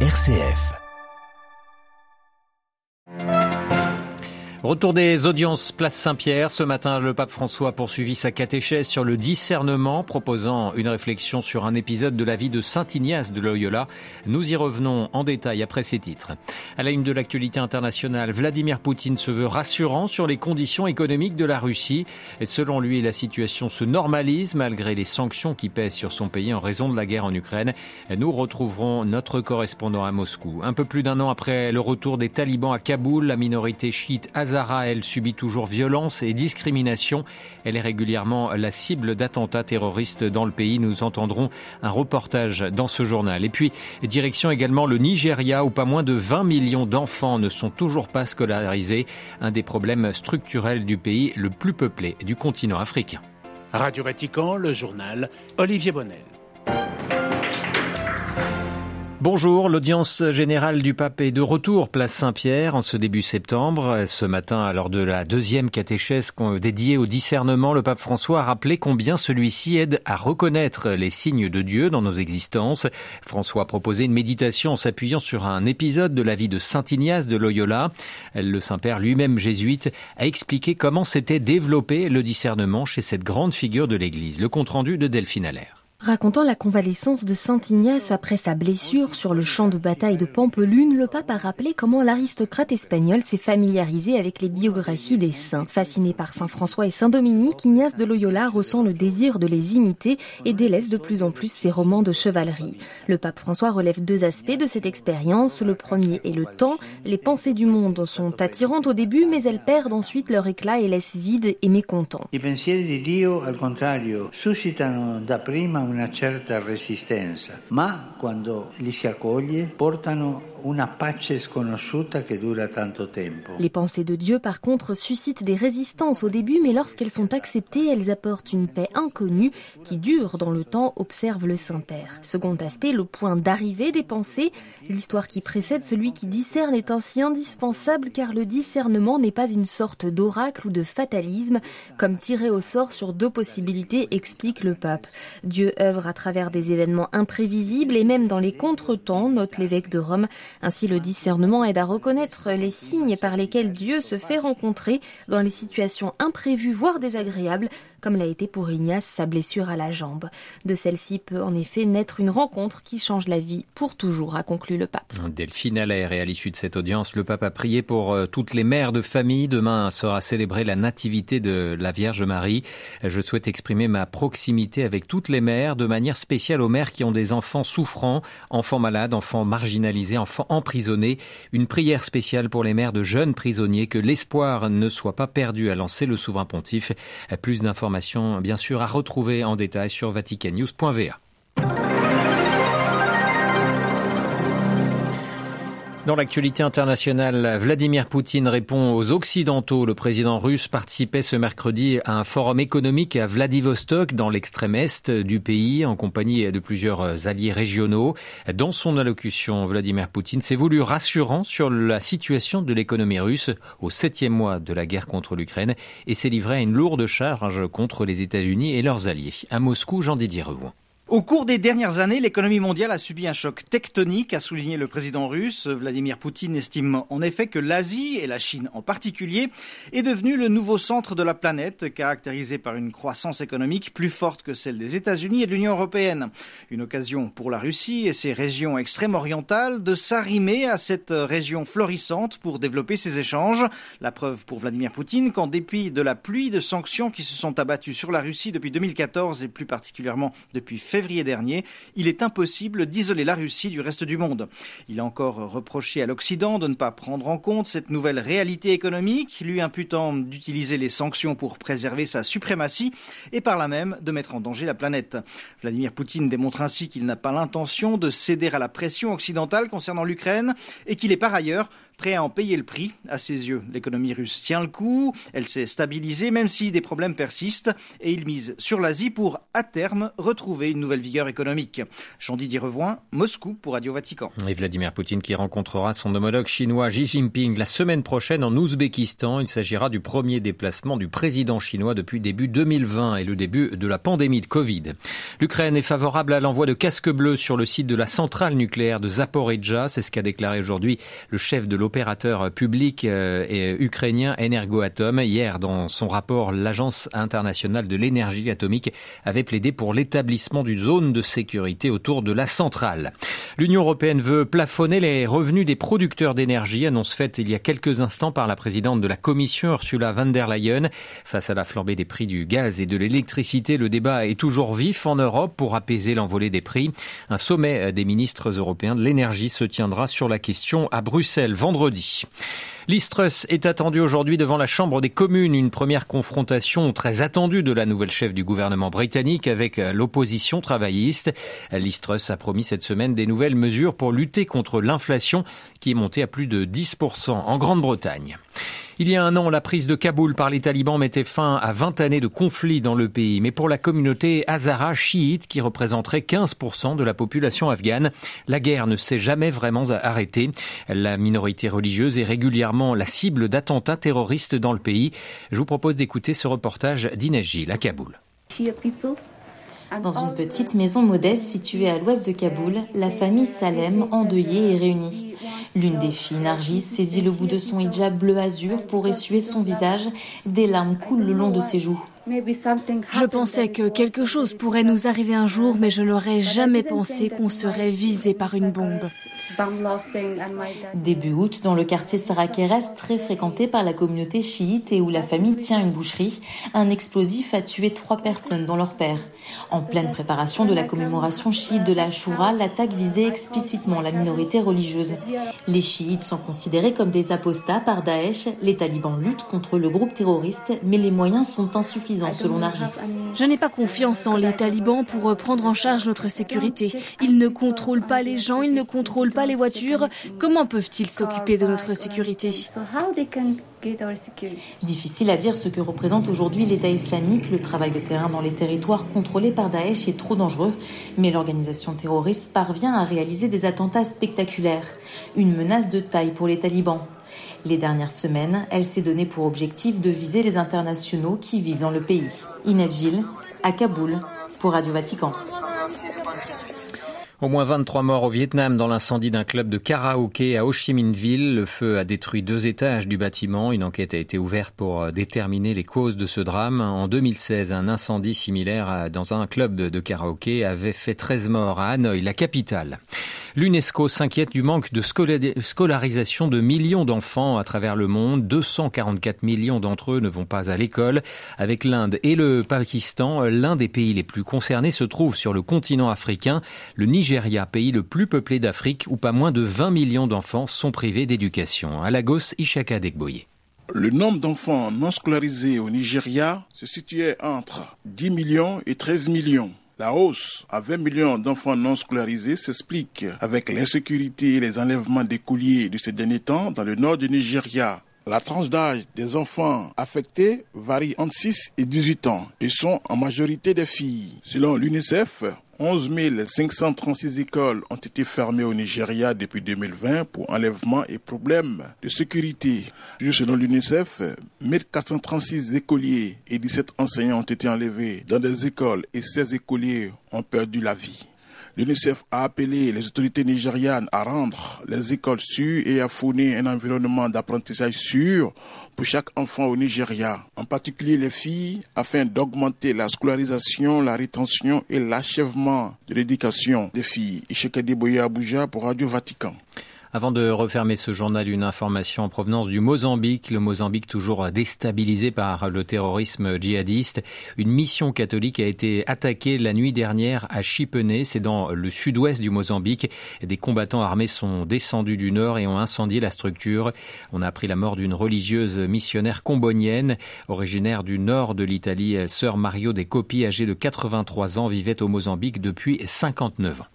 RCF. Retour des audiences place Saint-Pierre. Ce matin, le pape François a poursuivi sa catéchèse sur le discernement, proposant une réflexion sur un épisode de la vie de Saint Ignace de Loyola. Nous y revenons en détail après ces titres. À la une de l'actualité internationale, Vladimir Poutine se veut rassurant sur les conditions économiques de la Russie. Et selon lui, la situation se normalise malgré les sanctions qui pèsent sur son pays en raison de la guerre en Ukraine. Nous retrouverons notre correspondant à Moscou. Un peu plus d'un an après le retour des talibans à Kaboul, la minorité chiite Elle, subit toujours violence et discrimination. Elle est régulièrement la cible d'attentats terroristes dans le pays. Nous entendrons un reportage dans ce journal. Et puis, direction également le Nigeria, où pas moins de 20 millions d'enfants ne sont toujours pas scolarisés. Un des problèmes structurels du pays le plus peuplé du continent africain. Radio Vatican, le journal Olivier Bonnel. Bonjour, l'audience générale du pape est de retour place Saint-Pierre en ce début septembre. Ce matin, lors de la deuxième catéchèse dédiée au discernement, le pape François a rappelé combien celui-ci aide à reconnaître les signes de Dieu dans nos existences. François a proposé une méditation en s'appuyant sur un épisode de la vie de Saint Ignace de Loyola. Le Saint-Père lui-même jésuite a expliqué comment s'était développé le discernement chez cette grande figure de l'Église. Le compte-rendu de Delphine Allaire. Racontant la convalescence de Saint Ignace après sa blessure sur le champ de bataille de Pampelune, le pape a rappelé comment l'aristocrate espagnol s'est familiarisé avec les biographies des saints. Fasciné par Saint François et Saint Dominique, Ignace de Loyola ressent le désir de les imiter et délaisse de plus en plus ses romans de chevalerie. Le pape François relève deux aspects de cette expérience. Le premier est le temps. Les pensées du monde sont attirantes au début, mais elles perdent ensuite leur éclat et laissent vide et mécontent. una certa resistenza, ma quando li si accoglie portano Les pensées de Dieu, par contre, suscitent des résistances au début, mais lorsqu'elles sont acceptées, elles apportent une paix inconnue qui dure dans le temps, observe le Saint-Père. Second aspect, le point d'arrivée des pensées. L'histoire qui précède celui qui discerne est ainsi indispensable car le discernement n'est pas une sorte d'oracle ou de fatalisme, comme tiré au sort sur deux possibilités, explique le pape. Dieu œuvre à travers des événements imprévisibles et même dans les contretemps, note l'évêque de Rome. Ainsi, le discernement aide à reconnaître les signes par lesquels Dieu se fait rencontrer dans les situations imprévues, voire désagréables, comme l'a été pour Ignace sa blessure à la jambe. De celle-ci peut en effet naître une rencontre qui change la vie pour toujours, a conclu le pape. Delphine Allaire, et à l'issue de cette audience, le pape a prié pour euh, toutes les mères de famille. Demain sera célébrée la nativité de la Vierge Marie. Je souhaite exprimer ma proximité avec toutes les mères, de manière spéciale aux mères qui ont des enfants souffrants, enfants malades, enfants marginalisés, enfants emprisonnés. Une prière spéciale pour les mères de jeunes prisonniers, que l'espoir ne soit pas perdu, a lancé le souverain pontife. Plus d'informations bien sûr à retrouver en détail sur vaticannews.va. Dans l'actualité internationale, Vladimir Poutine répond aux Occidentaux. Le président russe participait ce mercredi à un forum économique à Vladivostok, dans l'extrême est du pays, en compagnie de plusieurs alliés régionaux. Dans son allocution, Vladimir Poutine s'est voulu rassurant sur la situation de l'économie russe au septième mois de la guerre contre l'Ukraine et s'est livré à une lourde charge contre les États-Unis et leurs alliés. À Moscou, Jean-Didier Revoux. Au cours des dernières années, l'économie mondiale a subi un choc tectonique, a souligné le président russe. Vladimir Poutine estime en effet que l'Asie, et la Chine en particulier, est devenue le nouveau centre de la planète, caractérisé par une croissance économique plus forte que celle des États-Unis et de l'Union européenne. Une occasion pour la Russie et ses régions extrême-orientales de s'arrimer à cette région florissante pour développer ses échanges. La preuve pour Vladimir Poutine qu'en dépit de la pluie de sanctions qui se sont abattues sur la Russie depuis 2014 et plus particulièrement depuis février, dernier, il est impossible d'isoler la Russie du reste du monde. Il a encore reproché à l'Occident de ne pas prendre en compte cette nouvelle réalité économique, lui imputant d'utiliser les sanctions pour préserver sa suprématie et par là même de mettre en danger la planète. Vladimir Poutine démontre ainsi qu'il n'a pas l'intention de céder à la pression occidentale concernant l'Ukraine et qu'il est par ailleurs prêt à en payer le prix. À ses yeux, l'économie russe tient le coup, elle s'est stabilisée même si des problèmes persistent et il mise sur l'Asie pour, à terme, retrouver une nouvelle vigueur économique. Jean-Didier Revoin, Moscou pour Radio Vatican. Et Vladimir Poutine qui rencontrera son homologue chinois Xi Jinping la semaine prochaine en Ouzbékistan. Il s'agira du premier déplacement du président chinois depuis début 2020 et le début de la pandémie de Covid. L'Ukraine est favorable à l'envoi de casques bleus sur le site de la centrale nucléaire de Zaporizhzhia. C'est ce qu'a déclaré aujourd'hui le chef de l'opérateur public euh, ukrainien Energoatom. Hier, dans son rapport, l'Agence internationale de l'énergie atomique avait plaidé pour l'établissement d'une zone de sécurité autour de la centrale. L'Union européenne veut plafonner les revenus des producteurs d'énergie, annonce faite il y a quelques instants par la présidente de la Commission, Ursula von der Leyen. Face à la flambée des prix du gaz et de l'électricité, le débat est toujours vif en Europe pour apaiser l'envolée des prix. Un sommet des ministres européens de l'énergie se tiendra sur la question à Bruxelles vendredi. L'Istrus est attendu aujourd'hui devant la Chambre des communes, une première confrontation très attendue de la nouvelle chef du gouvernement britannique avec l'opposition travailliste. L'Istrus a promis cette semaine des nouvelles mesures pour lutter contre l'inflation qui est montée à plus de 10% en Grande-Bretagne. Il y a un an, la prise de Kaboul par les talibans mettait fin à 20 années de conflit dans le pays. Mais pour la communauté Hazara chiite, qui représenterait 15% de la population afghane, la guerre ne s'est jamais vraiment arrêtée. La minorité religieuse est régulièrement la cible d'attentats terroristes dans le pays. Je vous propose d'écouter ce reportage d'Inès Gilles à Kaboul. Dans une petite maison modeste située à l'ouest de Kaboul, la famille Salem, endeuillée, est réunie. L'une des filles, Nargis, saisit le bout de son hijab bleu azur pour essuyer son visage. Des larmes coulent le long de ses joues. Je pensais que quelque chose pourrait nous arriver un jour, mais je n'aurais jamais pensé qu'on serait visé par une bombe. Début août, dans le quartier Sarakeres, très fréquenté par la communauté chiite et où la famille tient une boucherie, un explosif a tué trois personnes, dont leur père. En pleine préparation de la commémoration chiite de la Shura, l'attaque visait explicitement la minorité religieuse. Les chiites sont considérés comme des apostats par Daesh. Les talibans luttent contre le groupe terroriste, mais les moyens sont insuffisants selon Nargis. Je n'ai pas confiance en les talibans pour prendre en charge notre sécurité. Ils ne contrôlent pas les gens, ils ne contrôlent pas les voitures. Comment peuvent-ils s'occuper de notre sécurité Difficile à dire ce que représente aujourd'hui l'État islamique. Le travail de terrain dans les territoires contrôlés par Daesh est trop dangereux, mais l'organisation terroriste parvient à réaliser des attentats spectaculaires. Une menace de taille pour les talibans. Les dernières semaines, elle s'est donnée pour objectif de viser les internationaux qui vivent dans le pays. Inès Gilles, à Kaboul, pour Radio Vatican. Au moins 23 morts au Vietnam dans l'incendie d'un club de karaoké à Ho Chi Minh Ville. Le feu a détruit deux étages du bâtiment. Une enquête a été ouverte pour déterminer les causes de ce drame. En 2016, un incendie similaire dans un club de karaoké avait fait 13 morts à Hanoï, la capitale. L'UNESCO s'inquiète du manque de scolarisation de millions d'enfants à travers le monde. 244 millions d'entre eux ne vont pas à l'école. Avec l'Inde et le Pakistan, l'un des pays les plus concernés se trouve sur le continent africain. Le Nigeria, pays le plus peuplé d'Afrique, où pas moins de 20 millions d'enfants sont privés d'éducation. À Lagos, Ishaka Degboye. Le nombre d'enfants non scolarisés au Nigeria se situait entre 10 millions et 13 millions. La hausse à 20 millions d'enfants non scolarisés s'explique avec l'insécurité et les enlèvements d'écoliers de ces derniers temps dans le nord du Nigeria. La tranche d'âge des enfants affectés varie entre 6 et 18 ans et sont en majorité des filles. Selon l'UNICEF, 11 536 écoles ont été fermées au Nigeria depuis 2020 pour enlèvement et problèmes de sécurité. Selon l'UNICEF, 1436 écoliers et 17 enseignants ont été enlevés dans des écoles et 16 écoliers ont perdu la vie. L'UNICEF a appelé les autorités nigérianes à rendre les écoles sûres et à fournir un environnement d'apprentissage sûr pour chaque enfant au Nigeria, en particulier les filles, afin d'augmenter la scolarisation, la rétention et l'achèvement de l'éducation des filles. Avant de refermer ce journal, une information en provenance du Mozambique. Le Mozambique toujours déstabilisé par le terrorisme djihadiste. Une mission catholique a été attaquée la nuit dernière à Chipene, c'est dans le sud-ouest du Mozambique. Des combattants armés sont descendus du nord et ont incendié la structure. On a appris la mort d'une religieuse missionnaire combonienne, originaire du nord de l'Italie. Sœur Mario des Copi, âgée de 83 ans, vivait au Mozambique depuis 59 ans.